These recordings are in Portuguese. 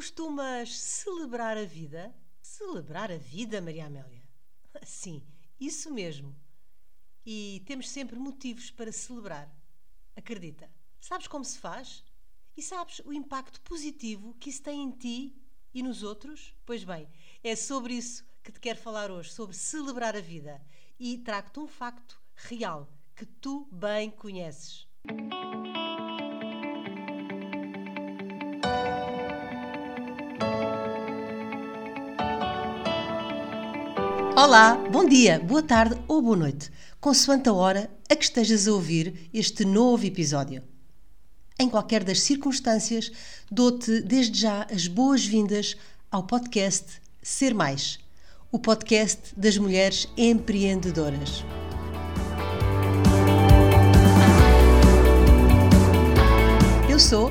Costumas celebrar a vida? Celebrar a vida, Maria Amélia? Sim, isso mesmo. E temos sempre motivos para celebrar. Acredita. Sabes como se faz? E sabes o impacto positivo que isso tem em ti e nos outros? Pois bem, é sobre isso que te quero falar hoje, sobre celebrar a vida. E trago-te um facto real que tu bem conheces. Olá, bom dia, boa tarde ou boa noite, consoante a hora a que estejas a ouvir este novo episódio. Em qualquer das circunstâncias, dou-te desde já as boas-vindas ao podcast Ser Mais, o podcast das mulheres empreendedoras. Eu sou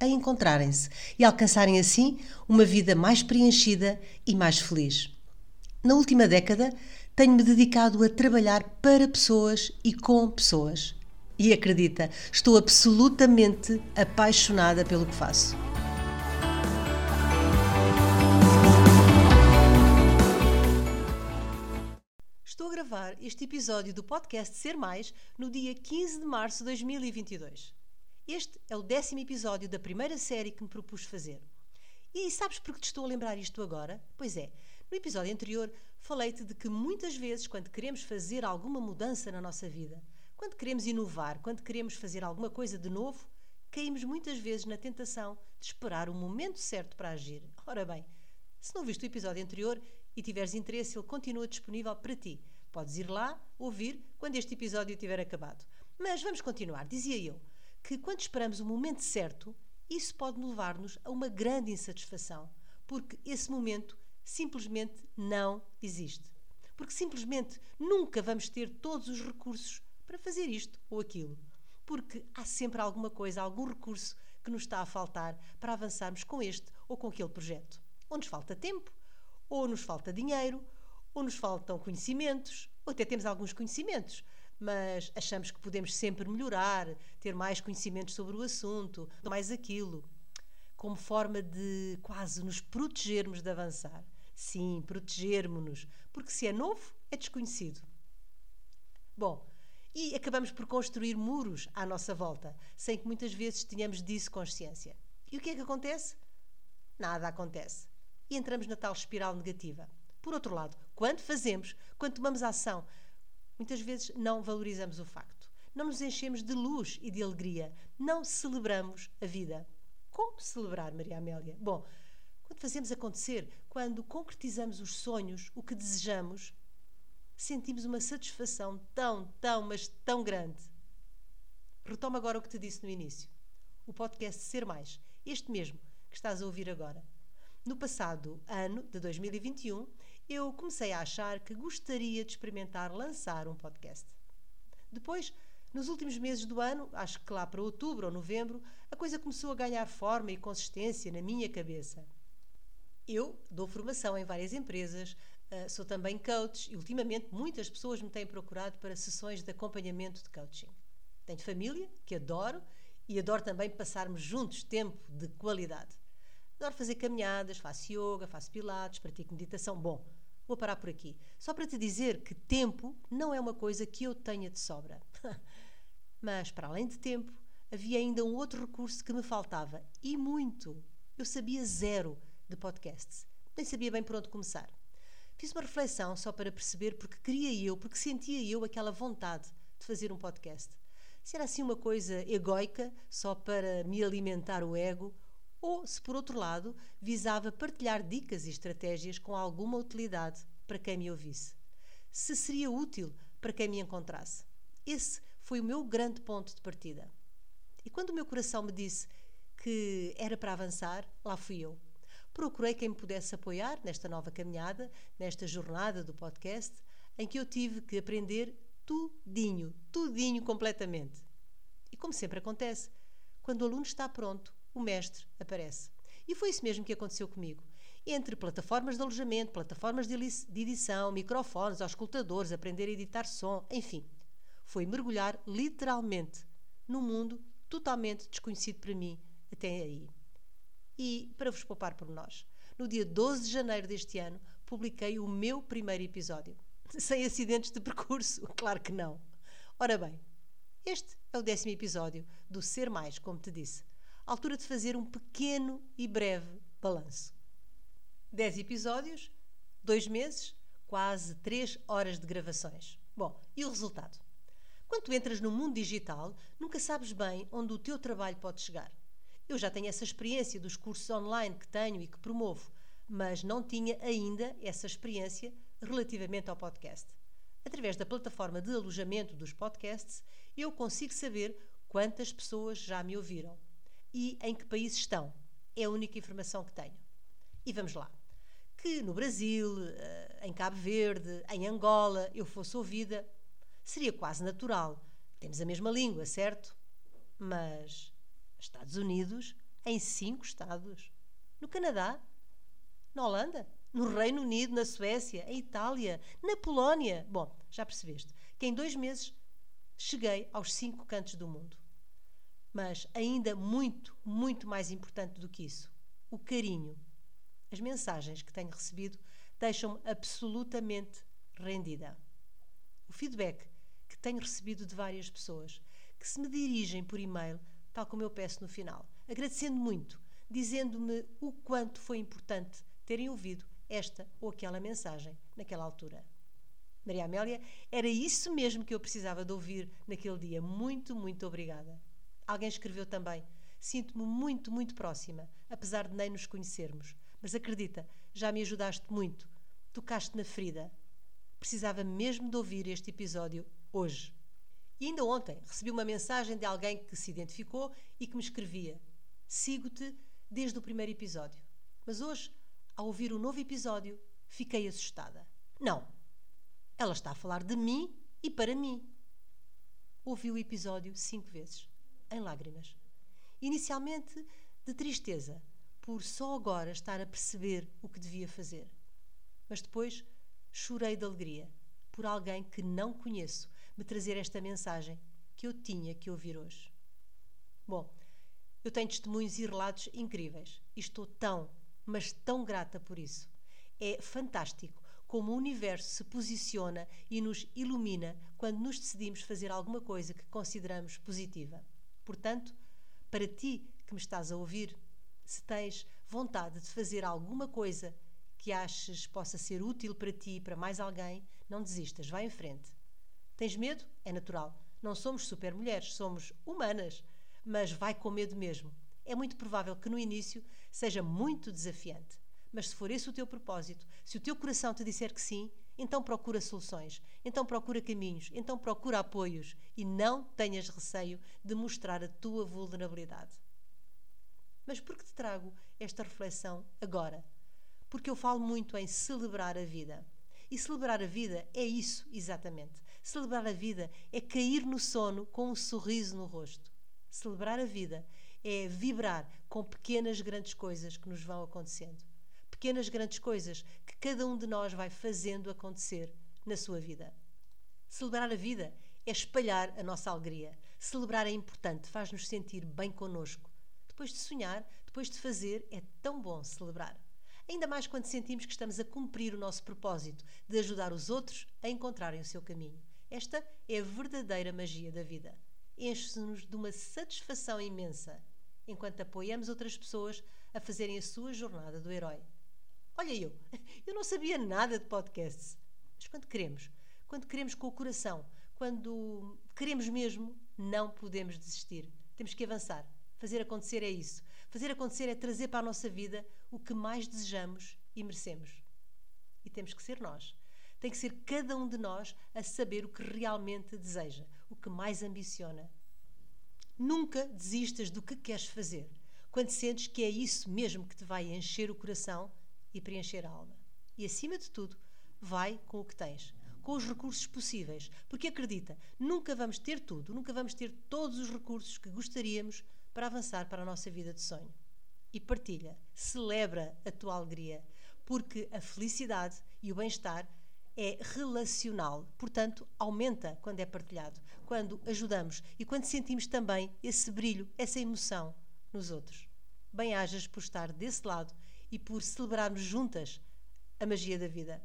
a encontrarem-se e alcançarem assim uma vida mais preenchida e mais feliz. Na última década, tenho-me dedicado a trabalhar para pessoas e com pessoas. E acredita, estou absolutamente apaixonada pelo que faço. Estou a gravar este episódio do podcast Ser Mais no dia 15 de março de 2022. Este é o décimo episódio da primeira série que me propus fazer. E sabes por que te estou a lembrar isto agora? Pois é, no episódio anterior falei-te de que muitas vezes, quando queremos fazer alguma mudança na nossa vida, quando queremos inovar, quando queremos fazer alguma coisa de novo, caímos muitas vezes na tentação de esperar o momento certo para agir. Ora bem, se não viste o episódio anterior e tiveres interesse, ele continua disponível para ti. Podes ir lá ouvir quando este episódio tiver acabado. Mas vamos continuar. Dizia eu que quando esperamos o momento certo, isso pode levar-nos a uma grande insatisfação, porque esse momento simplesmente não existe. Porque simplesmente nunca vamos ter todos os recursos para fazer isto ou aquilo. Porque há sempre alguma coisa, algum recurso que nos está a faltar para avançarmos com este ou com aquele projeto. Ou nos falta tempo, ou nos falta dinheiro, ou nos faltam conhecimentos, ou até temos alguns conhecimentos, mas achamos que podemos sempre melhorar, ter mais conhecimentos sobre o assunto, mais aquilo, como forma de quase nos protegermos de avançar. Sim, protegermos-nos, porque se é novo, é desconhecido. Bom, e acabamos por construir muros à nossa volta, sem que muitas vezes tenhamos disso consciência. E o que é que acontece? Nada acontece. E entramos na tal espiral negativa. Por outro lado, quando fazemos, quando tomamos ação, Muitas vezes não valorizamos o facto. Não nos enchemos de luz e de alegria. Não celebramos a vida. Como celebrar, Maria Amélia? Bom, quando fazemos acontecer, quando concretizamos os sonhos, o que desejamos, sentimos uma satisfação tão, tão, mas tão grande. Retomo agora o que te disse no início. O podcast Ser Mais, este mesmo que estás a ouvir agora. No passado ano de 2021, eu comecei a achar que gostaria de experimentar lançar um podcast. Depois, nos últimos meses do ano, acho que lá para outubro ou novembro, a coisa começou a ganhar forma e consistência na minha cabeça. Eu dou formação em várias empresas, eh, sou também coach e ultimamente muitas pessoas me têm procurado para sessões de acompanhamento de coaching. Tenho família, que adoro, e adoro também passarmos juntos tempo de qualidade. Adoro fazer caminhadas, faço yoga, faço pilates, pratico meditação. Bom, Vou parar por aqui. Só para te dizer que tempo não é uma coisa que eu tenha de sobra. Mas, para além de tempo, havia ainda um outro recurso que me faltava. E muito. Eu sabia zero de podcasts. Nem sabia bem por onde começar. Fiz uma reflexão só para perceber porque queria eu, porque sentia eu aquela vontade de fazer um podcast. Se era assim uma coisa egóica, só para me alimentar o ego, ou se por outro lado visava partilhar dicas e estratégias com alguma utilidade para quem me ouvisse. Se seria útil para quem me encontrasse. Esse foi o meu grande ponto de partida. E quando o meu coração me disse que era para avançar, lá fui eu. Procurei quem me pudesse apoiar nesta nova caminhada, nesta jornada do podcast, em que eu tive que aprender tudinho, tudinho completamente. E como sempre acontece, quando o aluno está pronto, o mestre aparece. E foi isso mesmo que aconteceu comigo. Entre plataformas de alojamento, plataformas de edição, microfones, auscultadores, aprender a editar som, enfim, foi mergulhar literalmente num mundo totalmente desconhecido para mim até aí. E, para vos poupar por nós, no dia 12 de janeiro deste ano, publiquei o meu primeiro episódio. Sem acidentes de percurso, claro que não. Ora bem, este é o décimo episódio do Ser Mais, como te disse. Altura de fazer um pequeno e breve balanço. Dez episódios, dois meses, quase três horas de gravações. Bom, e o resultado? Quando entras no mundo digital, nunca sabes bem onde o teu trabalho pode chegar. Eu já tenho essa experiência dos cursos online que tenho e que promovo, mas não tinha ainda essa experiência relativamente ao podcast. Através da plataforma de alojamento dos podcasts, eu consigo saber quantas pessoas já me ouviram e em que país estão. É a única informação que tenho. E vamos lá. Que no Brasil, eh, em Cabo Verde, em Angola, eu fosse ouvida, seria quase natural. Temos a mesma língua, certo? Mas Estados Unidos, em cinco estados. No Canadá, na Holanda, no Reino Unido, na Suécia, em Itália, na Polónia. Bom, já percebeste que em dois meses cheguei aos cinco cantos do mundo. Mas ainda muito, muito mais importante do que isso, o carinho. As mensagens que tenho recebido deixam-me absolutamente rendida. O feedback que tenho recebido de várias pessoas que se me dirigem por e-mail, tal como eu peço no final, agradecendo muito, dizendo-me o quanto foi importante terem ouvido esta ou aquela mensagem naquela altura. Maria Amélia, era isso mesmo que eu precisava de ouvir naquele dia. Muito, muito obrigada. Alguém escreveu também: Sinto-me muito, muito próxima, apesar de nem nos conhecermos. Mas acredita, já me ajudaste muito. Tocaste na ferida. Precisava mesmo de ouvir este episódio hoje. E ainda ontem recebi uma mensagem de alguém que se identificou e que me escrevia: Sigo-te desde o primeiro episódio. Mas hoje ao ouvir o novo episódio, fiquei assustada. Não, ela está a falar de mim e para mim. Ouvi o episódio cinco vezes, em lágrimas. Inicialmente de tristeza, por só agora estar a perceber o que devia fazer. Mas depois chorei de alegria por alguém que não conheço me trazer esta mensagem que eu tinha que ouvir hoje. Bom, eu tenho testemunhos e relatos incríveis e estou tão, mas tão grata por isso. É fantástico como o universo se posiciona e nos ilumina quando nos decidimos fazer alguma coisa que consideramos positiva. Portanto, para ti que me estás a ouvir, se tens vontade de fazer alguma coisa que aches possa ser útil para ti e para mais alguém, não desistas, vai em frente. Tens medo? É natural. Não somos super mulheres, somos humanas, mas vai com medo mesmo é muito provável que no início seja muito desafiante. Mas se for esse o teu propósito, se o teu coração te disser que sim, então procura soluções, então procura caminhos, então procura apoios e não tenhas receio de mostrar a tua vulnerabilidade. Mas por que te trago esta reflexão agora? Porque eu falo muito em celebrar a vida. E celebrar a vida é isso exatamente. Celebrar a vida é cair no sono com um sorriso no rosto. Celebrar a vida é vibrar com pequenas grandes coisas que nos vão acontecendo. Pequenas grandes coisas que cada um de nós vai fazendo acontecer na sua vida. Celebrar a vida é espalhar a nossa alegria. Celebrar é importante, faz-nos sentir bem connosco. Depois de sonhar, depois de fazer, é tão bom celebrar. Ainda mais quando sentimos que estamos a cumprir o nosso propósito de ajudar os outros a encontrarem o seu caminho. Esta é a verdadeira magia da vida enche-nos de uma satisfação imensa enquanto apoiamos outras pessoas a fazerem a sua jornada do herói. Olha eu, eu não sabia nada de podcasts. Mas quando queremos, quando queremos com o coração, quando queremos mesmo, não podemos desistir. Temos que avançar. Fazer acontecer é isso. Fazer acontecer é trazer para a nossa vida o que mais desejamos e merecemos. E temos que ser nós. Tem que ser cada um de nós a saber o que realmente deseja, o que mais ambiciona. Nunca desistas do que queres fazer, quando sentes que é isso mesmo que te vai encher o coração e preencher a alma. E acima de tudo, vai com o que tens, com os recursos possíveis, porque acredita, nunca vamos ter tudo, nunca vamos ter todos os recursos que gostaríamos para avançar para a nossa vida de sonho. E partilha, celebra a tua alegria, porque a felicidade e o bem-estar é relacional, portanto, aumenta quando é partilhado, quando ajudamos e quando sentimos também esse brilho, essa emoção nos outros. Bem-ajas por estar desse lado e por celebrarmos juntas a magia da vida.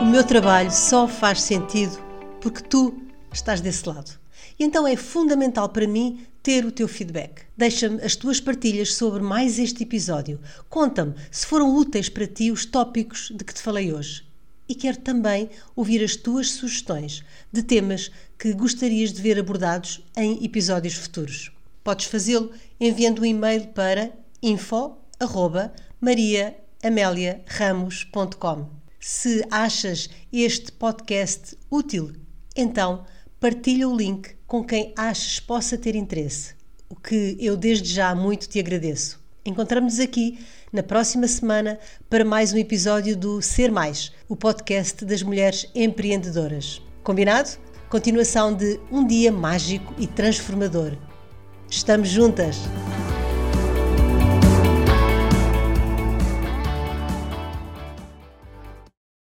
O meu trabalho só faz sentido porque tu estás desse lado. E então é fundamental para mim ter o teu feedback. Deixa-me as tuas partilhas sobre mais este episódio. Conta-me se foram úteis para ti os tópicos de que te falei hoje. E quero também ouvir as tuas sugestões de temas que gostarias de ver abordados em episódios futuros. Podes fazê-lo enviando um e-mail para info@mariaameliaramos.com. Se achas este podcast útil, então partilha o link com quem achas possa ter interesse, o que eu desde já muito te agradeço. Encontramos-nos aqui na próxima semana para mais um episódio do Ser Mais, o podcast das mulheres empreendedoras. Combinado? Continuação de um dia mágico e transformador. Estamos juntas!